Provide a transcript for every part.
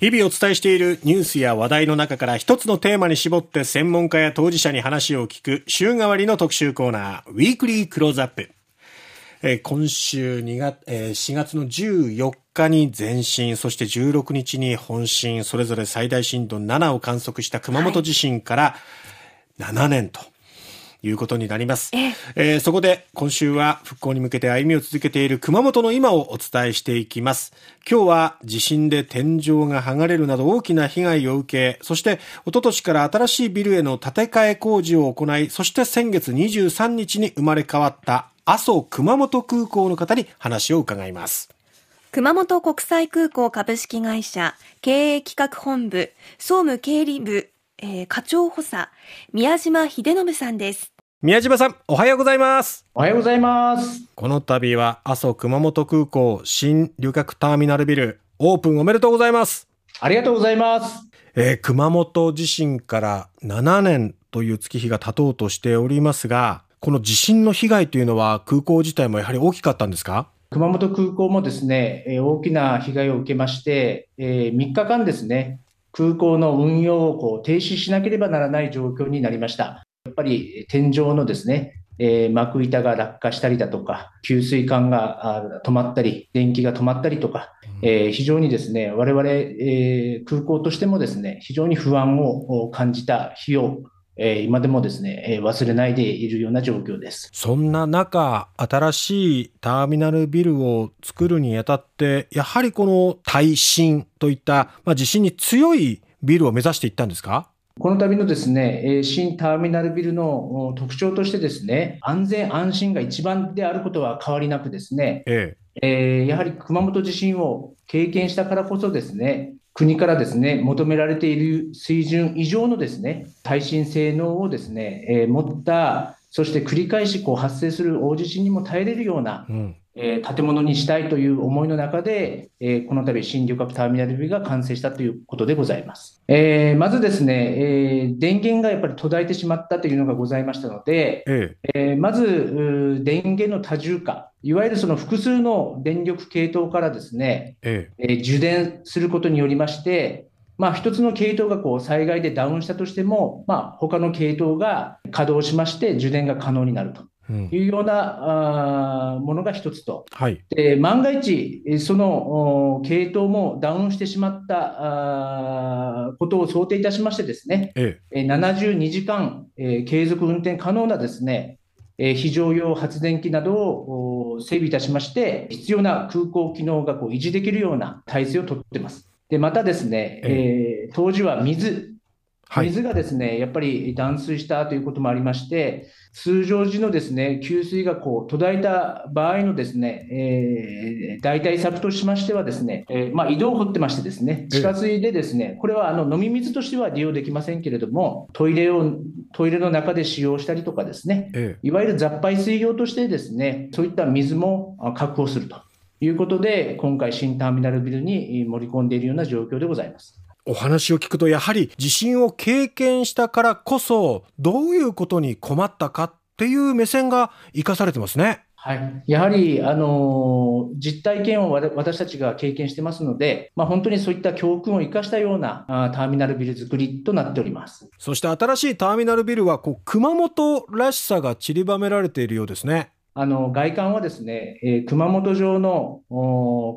日々お伝えしているニュースや話題の中から一つのテーマに絞って専門家や当事者に話を聞く週替わりの特集コーナー、ウィークリークローズアップ。えー、今週2月、えー、4月の14日に前震、そして16日に本震、それぞれ最大震度7を観測した熊本地震から7年と。いうことになります。ええー、そこで今週は復興に向けて歩みを続けている熊本の今をお伝えしていきます。今日は地震で天井が剥がれるなど大きな被害を受け、そして一昨年から新しいビルへの建て替え工事を行い、そして先月23日に生まれ変わった阿蘇熊本空港の方に話を伺います。熊本国際空港株式会社経営企画本部総務経理部えー、課長補佐、宮島秀信さんです。宮島さん、おはようございます。おはようございます。この度は、阿蘇熊本空港新旅客ターミナルビル、オープンおめでとうございます。ありがとうございます。えー、熊本地震から7年という月日が経とうとしておりますが、この地震の被害というのは空港自体もやはり大きかったんですか？熊本空港もですね、えー、大きな被害を受けまして、えー、3日間ですね、空港の運用をこう停止しなければならない状況になりました。やっぱり天井のですね、えー、幕板が落下したりだとか、給水管が止まったり、電気が止まったりとか、えー、非常にですね、我々、えー、空港としてもですね、非常に不安を感じた日をえー、今でもですね、えー、忘れないでいるような状況です。そんな中、新しいターミナルビルを作るにあたって、やはりこの耐震といった、まあ、地震に強いビルを目指していったんですか？この度のですね、新ターミナルビルの特徴としてですね、安全安心が一番であることは変わりなくですね、ええ。えー、やはり熊本地震を経験したからこそですね、国からですね、求められている水準以上のですね、耐震性能をですね、えー、持った、そして繰り返しこう発生する大地震にも耐えれるような、うん、えー、建物にしたいという思いの中で、えー、この度、新旅客ターミナルビルが完成したということでございます。えー、まずですね、え電源がやっぱり途絶えてしまったというのがございましたので、ええまず電源の多重化、いわゆるその複数の電力系統からですね、ええ受電することによりまして、まあ、一つの系統がこう災害でダウンしたとしても、まあ、他の系統が稼働しまして、受電が可能になると。いうような、ものが一つと、はい、で万が一、その系統もダウンしてしまったことを想定いたしまして、ですね、ええ、72時間、え継続運転可能なですね、え非常用発電機などを整備いたしまして、必要な空港機能がこう維持できるような体制をとっています。でまたですね、えー、当時は水、水がですね、やっぱり断水したということもありまして、通常時のですね、給水がこう途絶えた場合のですね、えー、代替策としましてはですね、えー、まあ、井戸を掘ってましてですね、地下水でですね、これはあの飲み水としては利用できませんけれども、トイレを、トイレの中で使用したりとかですね、いわゆる雑排水用としてですね、そういった水も確保するということで、今回新ターミナルビルに盛り込んでいるような状況でございます。お話を聞くとやはり地震を経験したからこそどういうことに困ったかっていう目線が生かされてますね。はい、やはり、あの実体験を私たちが経験してますので、まあ、本当にそういった教訓を生かしたようなあターミナルビル作りとなっておりますそして新しいターミナルビルはこう熊本らしさが散りばめられているようですね。あの外観はですね、えー、熊本城の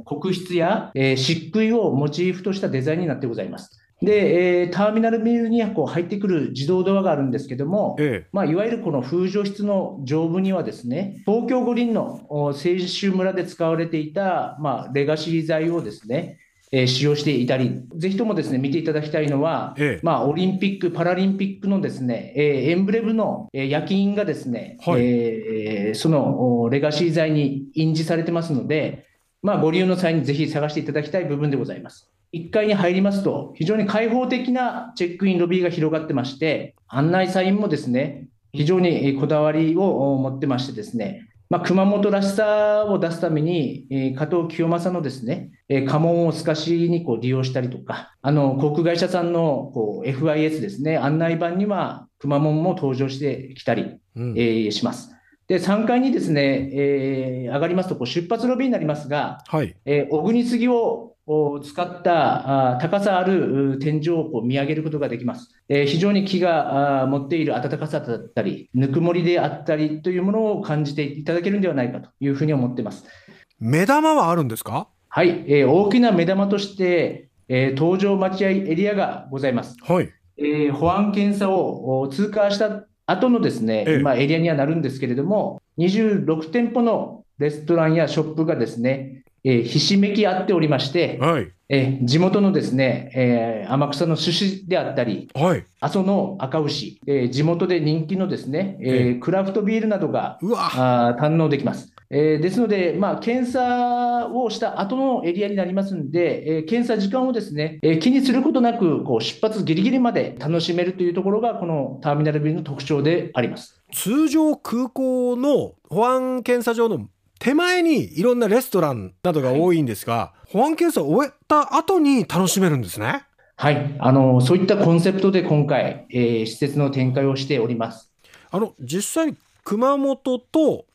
国筆や、えー、漆喰をモチーフとしたデザインになってございます。で、えー、ターミナルビルにはこう入ってくる自動ドアがあるんですけども、ええ、まあ、いわゆるこの風除室の上部にはですね、東京五輪の清州村で使われていた、まあ、レガシー材をですね、えー、使用していたり、ぜひともですね見ていただきたいのは、ええ、まあ、オリンピック・パラリンピックのですね、えー、エンブレムの、えー、焼き印がですね、はい、えー、そのレガシー材に印字されてますので、まあ、ご利用の際にぜひ探していただきたい部分でございます。1階に入りますと、非常に開放的なチェックインロビーが広がってまして、案内サインもですね、非常にこだわりを持ってましてですね、まあ、熊本らしさを出すために、えー、加藤清正のですね、えー、家紋を透かしにこう利用したりとか、あの航空会社さんのこう FIS ですね、案内板には熊紋も登場してきたり、うん、えー、します。で3階にですね、えー、上がりますとこう出発ロビーになりますが、はいえー、小国杉をを使った高さある天井を見上げることができます。非常に木が持っている暖かさだったり、ぬくもりであったりというものを感じていただけるんではないかというふうに思っています。目玉はあるんですか？はい、えー、大きな目玉として、えー、搭乗待合エリアがございます。はい。えー、保安検査を通過した後のですね、ええ、まあ、エリアにはなるんですけれども、26店舗のレストランやショップがですね、えー、ひしめき合っておりまして、はい、えー、地元のですね、えー、天草の寿司であったり、はい、阿蘇の赤牛、えー、地元で人気のですね、えー、クラフトビールなどがあ堪能できます。えー、ですので、まあ、検査をした後のエリアになりますので、えー、検査時間をですね、えー、気にすることなく、こう出発ぎりぎりまで楽しめるというところが、このターミナルビルの特徴であります。通常、空港の保安検査場の手前にいろんなレストランなどが多いんですが、はい、保安検査を終えた後に楽しめるんですね。はい、あのそういったコンセプトで今回、えー、施設の展開をしております。あの実際熊本と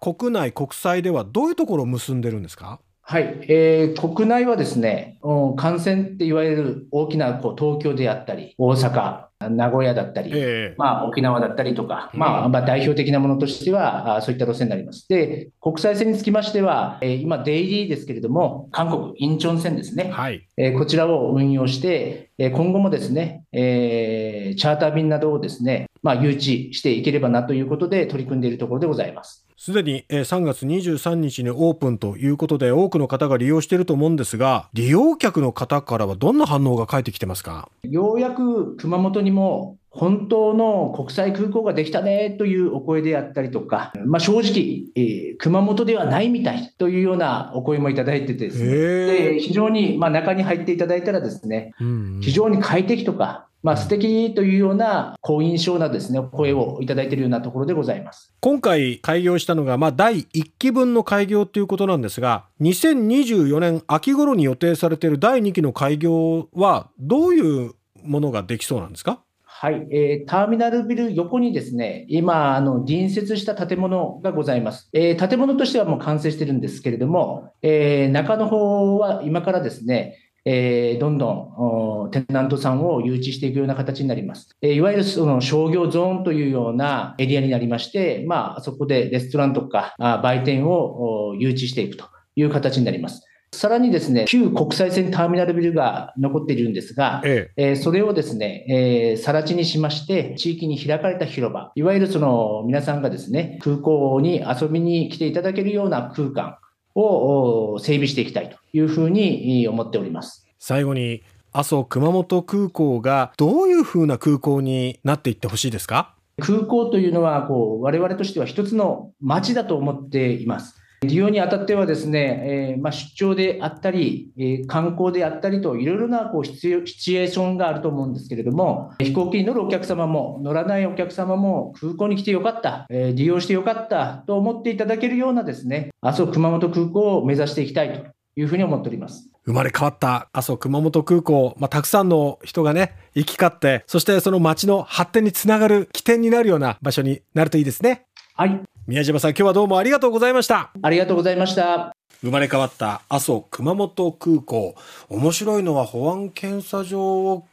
国内、国際ではどういうところを結んでるんですか？はい、えー、国内はですね、感染っていわれる大きなこう東京であったり、大阪、名古屋だったり、えー、まあ、沖縄だったりとか、うん、まあ、まあ、代表的なものとしては、あそういった路線になります。で、国際線につきましては、えー、今、デイリーですけれども、韓国、インチョン線ですね、はいえー、こちらを運用して、えー、今後もですね、えー、チャーター便などをですね、まあ、誘致していければなということで取り組んでいるところでございます。すでに3月23日にオープンということで多くの方が利用していると思うんですが利用客の方からはどんな反応が返ってきてますか？ようやく熊本にも本当の国際空港ができたねというお声であったりとか、まあ、正直、えー、熊本ではないみたいというようなお声もいただいててですね、で非常に、まあ、中に入っていただいたらですね、うんうん、非常に快適とか、まあ、素敵というような好印象なですね、声をいただいているようなところでございます。今回開業したのが、まあ、第1期分の開業ということなんですが、2024年秋頃に予定されている第2期の開業は、どういうものができそうなんですか？はい、えー、ターミナルビル横にですね、今、あの、隣接した建物がございます。えー、建物としてはもう完成してるんですけれども、えー、中の方は今からですね、えー、どんどんテナントさんを誘致していくような形になります。えー、いわゆるその商業ゾーンというようなエリアになりまして、まあ、そこでレストランとかあ売店を誘致していくという形になります。さらにですね、旧国際線ターミナルビルが残っているんですが、えええー、それをですね、えー、更地にしまして、地域に開かれた広場、いわゆるその皆さんがですね、空港に遊びに来ていただけるような空間、を整備していきたいというふうに思っております最後に阿蘇熊本空港がどういうふうな空港になっていってほしいですか？空港というのはこう我々としては一つの街だと思っています。利用にあたってはですね、えー、まあ、出張であったり、えー、観光であったりといろいろなこうシチュエーションがあると思うんですけれども、飛行機に乗るお客様も乗らないお客様も空港に来てよかった、えー、利用してよかったと思っていただけるようなですね、阿蘇熊本空港を目指していきたいというふうに思っております。生まれ変わった阿蘇熊本空港、まあ、たくさんの人がね、行き交って、そしてその街の発展につながる起点になるような場所になるといいですね。はい。宮島さん、今日はどうもありがとうございました。ありがとうございました。生まれ変わった阿蘇熊本空港。面白いのは保安検査場を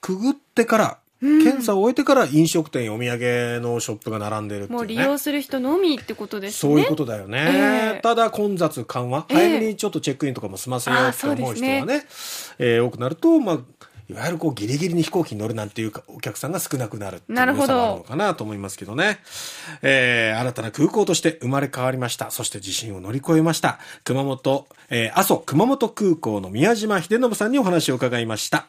くぐってから、うん、検査を終えてから飲食店お土産のショップが並んでるっていう、ね、もう利用する人のみってことですね。そういうことだよね。えー、ただ混雑緩和、早めにちょっとチェックインとかも済ませようって思う人がね、ねえー、多くなると、まあ、いわゆるこうギリギリに飛行機に乗るなんていうお客さんが少なくなるっていう良さなのかなと思いますけどね。えー、新たな空港として生まれ変わりました。そして地震を乗り越えました。熊本、えー、阿蘇熊本空港の宮島秀信さんにお話を伺いました。